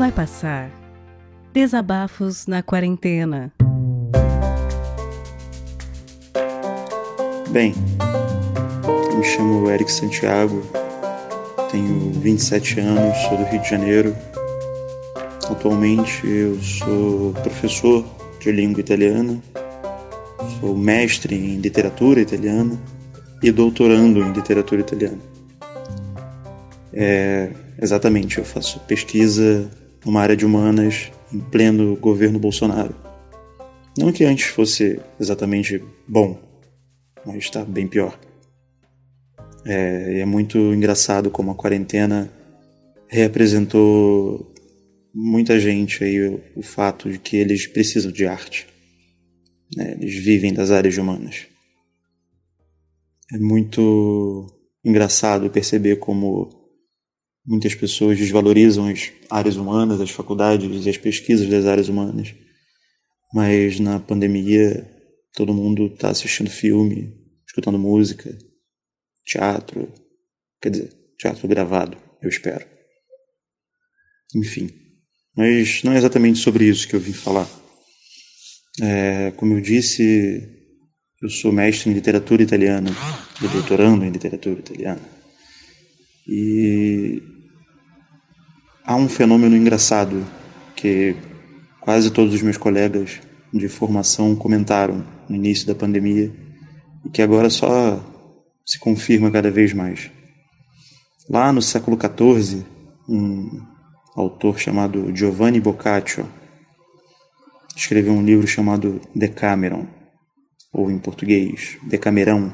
vai passar. Desabafos na quarentena. Bem, me chamo Eric Santiago, tenho 27 anos, sou do Rio de Janeiro. Atualmente eu sou professor de língua italiana, sou mestre em literatura italiana e doutorando em literatura italiana. É, exatamente, eu faço pesquisa numa área de humanas em pleno governo Bolsonaro. Não que antes fosse exatamente bom, mas está bem pior. É, é muito engraçado como a quarentena representou muita gente aí o, o fato de que eles precisam de arte. Né? Eles vivem das áreas humanas. É muito engraçado perceber como muitas pessoas desvalorizam as áreas humanas, as faculdades e as pesquisas das áreas humanas. Mas na pandemia todo mundo está assistindo filme, escutando música, teatro, quer dizer, teatro gravado, eu espero. Enfim, mas não é exatamente sobre isso que eu vim falar. É, como eu disse, eu sou mestre em literatura italiana, doutorando em literatura italiana. E há um fenômeno engraçado que quase todos os meus colegas de formação comentaram no início da pandemia e que agora só se confirma cada vez mais. Lá no século XIV, um autor chamado Giovanni Boccaccio escreveu um livro chamado Decameron, ou em português, Decamerão,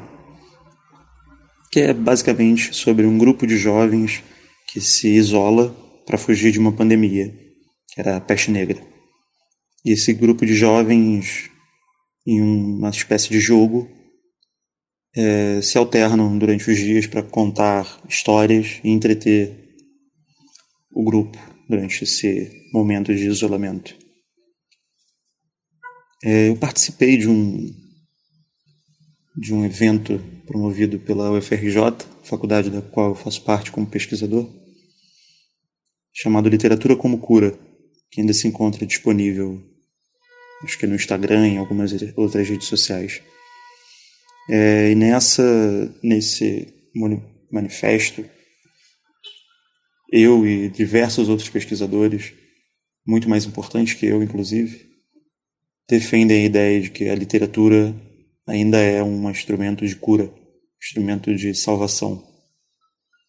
que é basicamente sobre um grupo de jovens que se isola para fugir de uma pandemia, que era a peste negra. E esse grupo de jovens, em uma espécie de jogo, é, se alternam durante os dias para contar histórias e entreter o grupo durante esse momento de isolamento. É, eu participei de um de um evento promovido pela UFRJ, faculdade da qual eu faço parte como pesquisador, chamado Literatura como Cura, que ainda se encontra disponível, acho que no Instagram e algumas outras redes sociais. É, e nessa, nesse manifesto, eu e diversos outros pesquisadores, muito mais importantes que eu, inclusive, defendem a ideia de que a literatura ainda é um instrumento de cura, instrumento de salvação,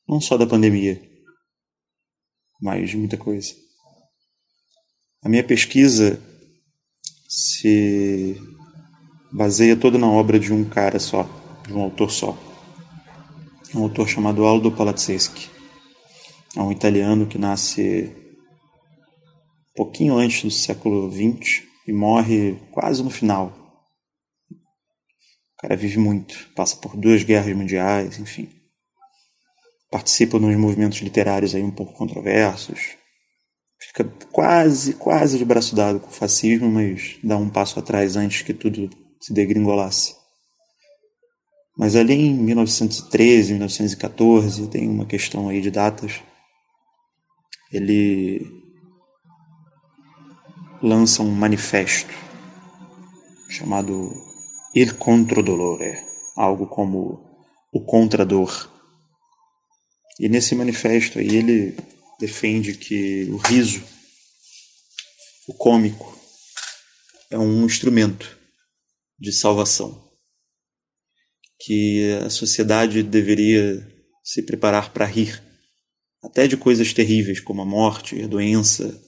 não só da pandemia, de muita coisa. A minha pesquisa se baseia toda na obra de um cara só, de um autor só. Um autor chamado Aldo Palazzeschi. É um italiano que nasce um pouquinho antes do século XX e morre quase no final. O cara vive muito, passa por duas guerras mundiais, enfim. Participa nos movimentos literários aí um pouco controversos. Fica quase, quase de braço dado com o fascismo, mas dá um passo atrás antes que tudo se degringolasse. Mas ali em 1913, 1914, tem uma questão aí de datas, ele lança um manifesto chamado Il contro dolore, algo como o contra dor. E nesse manifesto aí ele defende que o riso, o cômico, é um instrumento de salvação. Que a sociedade deveria se preparar para rir, até de coisas terríveis como a morte, a doença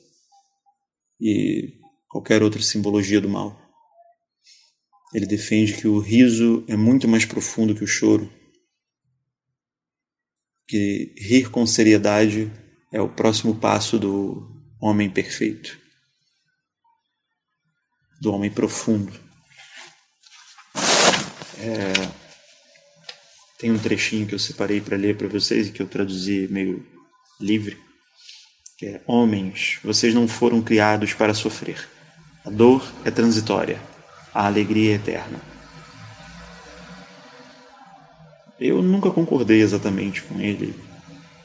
e qualquer outra simbologia do mal. Ele defende que o riso é muito mais profundo que o choro, que rir com seriedade é o próximo passo do homem perfeito, do homem profundo. É, tem um trechinho que eu separei para ler para vocês e que eu traduzi meio livre, que é: Homens, vocês não foram criados para sofrer. A dor é transitória, a alegria é eterna. Eu nunca concordei exatamente com ele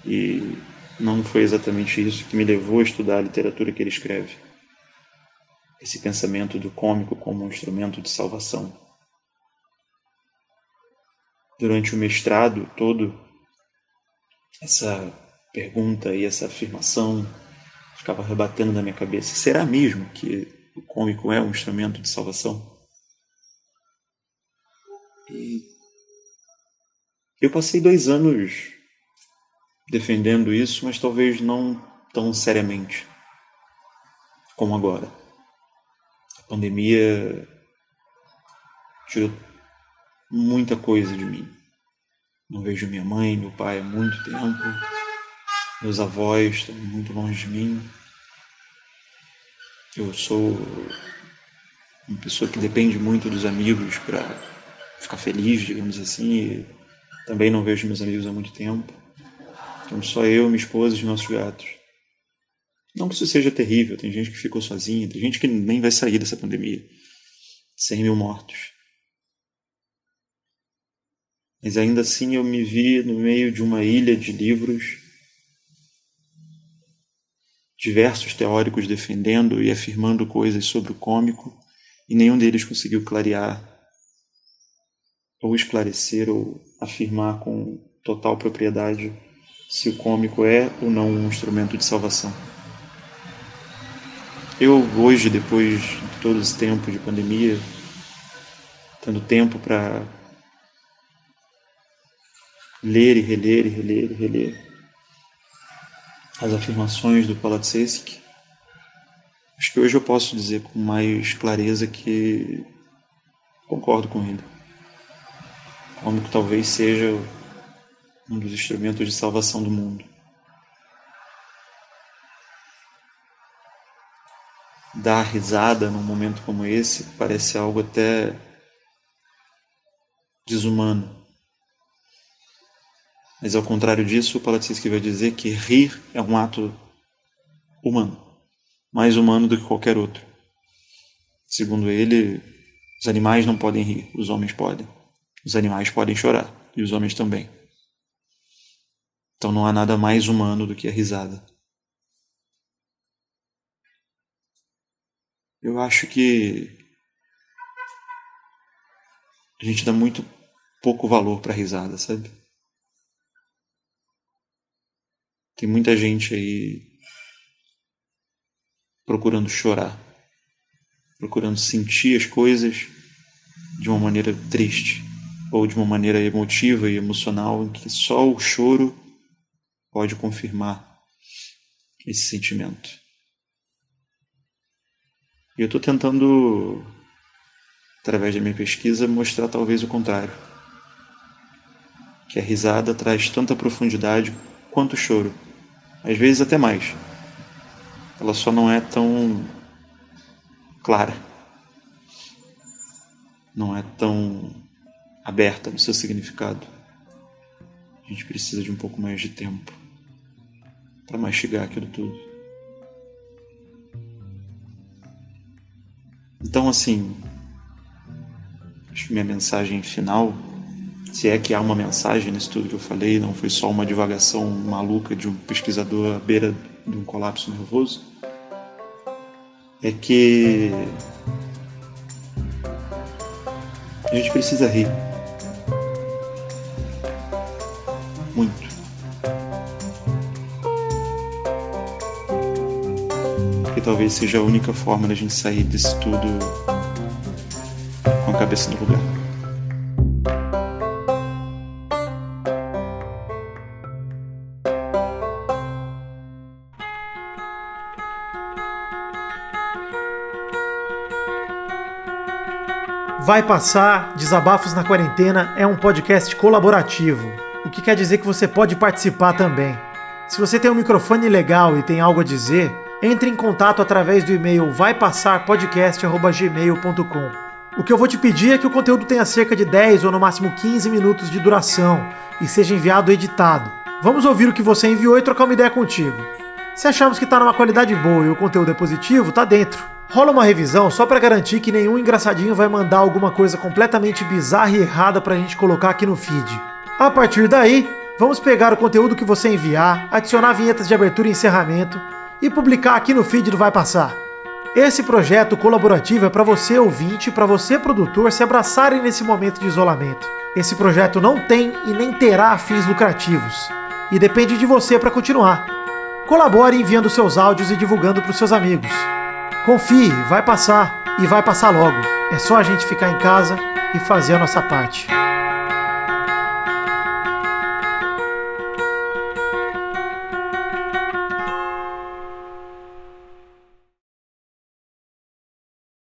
e não foi exatamente isso que me levou a estudar a literatura que ele escreve. Esse pensamento do cômico como um instrumento de salvação. Durante o mestrado todo, essa pergunta e essa afirmação ficava rebatendo na minha cabeça. Será mesmo que o cômico é um instrumento de salvação? Eu passei dois anos defendendo isso, mas talvez não tão seriamente como agora. A pandemia tirou muita coisa de mim. Não vejo minha mãe, meu pai há muito tempo. Meus avós estão muito longe de mim. Eu sou uma pessoa que depende muito dos amigos para ficar feliz, digamos assim. Também não vejo meus amigos há muito tempo. Então só eu, minha esposa e os nossos gatos. Não que isso seja terrível, tem gente que ficou sozinha, tem gente que nem vai sair dessa pandemia. 100 mil mortos. Mas ainda assim eu me vi no meio de uma ilha de livros, diversos teóricos defendendo e afirmando coisas sobre o cômico, e nenhum deles conseguiu clarear, ou esclarecer, ou afirmar com total propriedade se o cômico é ou não um instrumento de salvação. Eu hoje, depois de todo esse tempo de pandemia, tendo tempo para ler e reler e reler e reler as afirmações do Palatsesky, acho que hoje eu posso dizer com mais clareza que concordo com ele. Como que talvez seja um dos instrumentos de salvação do mundo. Dar risada num momento como esse parece algo até desumano. Mas ao contrário disso, o Palatinski vai dizer que rir é um ato humano, mais humano do que qualquer outro. Segundo ele, os animais não podem rir, os homens podem. Os animais podem chorar, e os homens também. Então não há nada mais humano do que a risada. Eu acho que a gente dá muito pouco valor para a risada, sabe? Tem muita gente aí procurando chorar, procurando sentir as coisas de uma maneira triste ou de uma maneira emotiva e emocional em que só o choro pode confirmar esse sentimento. E eu estou tentando, através da minha pesquisa, mostrar talvez o contrário. Que a risada traz tanta profundidade quanto o choro, às vezes até mais. Ela só não é tão clara, não é tão aberta no seu significado. A gente precisa de um pouco mais de tempo para mastigar aquilo tudo. Então, assim, acho que minha mensagem final, se é que há uma mensagem nisso tudo que eu falei, não foi só uma divagação maluca de um pesquisador à beira de um colapso nervoso, é que a gente precisa rir. Muito. talvez seja a única forma da gente sair desse tudo com a cabeça no lugar. Vai Passar Desabafos na Quarentena é um podcast colaborativo, que quer dizer que você pode participar também. Se você tem um microfone legal e tem algo a dizer, entre em contato através do e-mail vaipassarpodcast.gmail.com. O que eu vou te pedir é que o conteúdo tenha cerca de 10 ou no máximo 15 minutos de duração e seja enviado editado. Vamos ouvir o que você enviou e trocar uma ideia contigo. Se achamos que está numa qualidade boa e o conteúdo é positivo, tá dentro. Rola uma revisão só para garantir que nenhum engraçadinho vai mandar alguma coisa completamente bizarra e errada pra gente colocar aqui no feed. A partir daí, Vamos pegar o conteúdo que você enviar, adicionar vinhetas de abertura e encerramento e publicar aqui no feed do Vai Passar. Esse projeto colaborativo é para você ouvinte e para você produtor se abraçarem nesse momento de isolamento. Esse projeto não tem e nem terá fins lucrativos e depende de você para continuar. Colabore enviando seus áudios e divulgando para os seus amigos. Confie, vai passar e vai passar logo. É só a gente ficar em casa e fazer a nossa parte.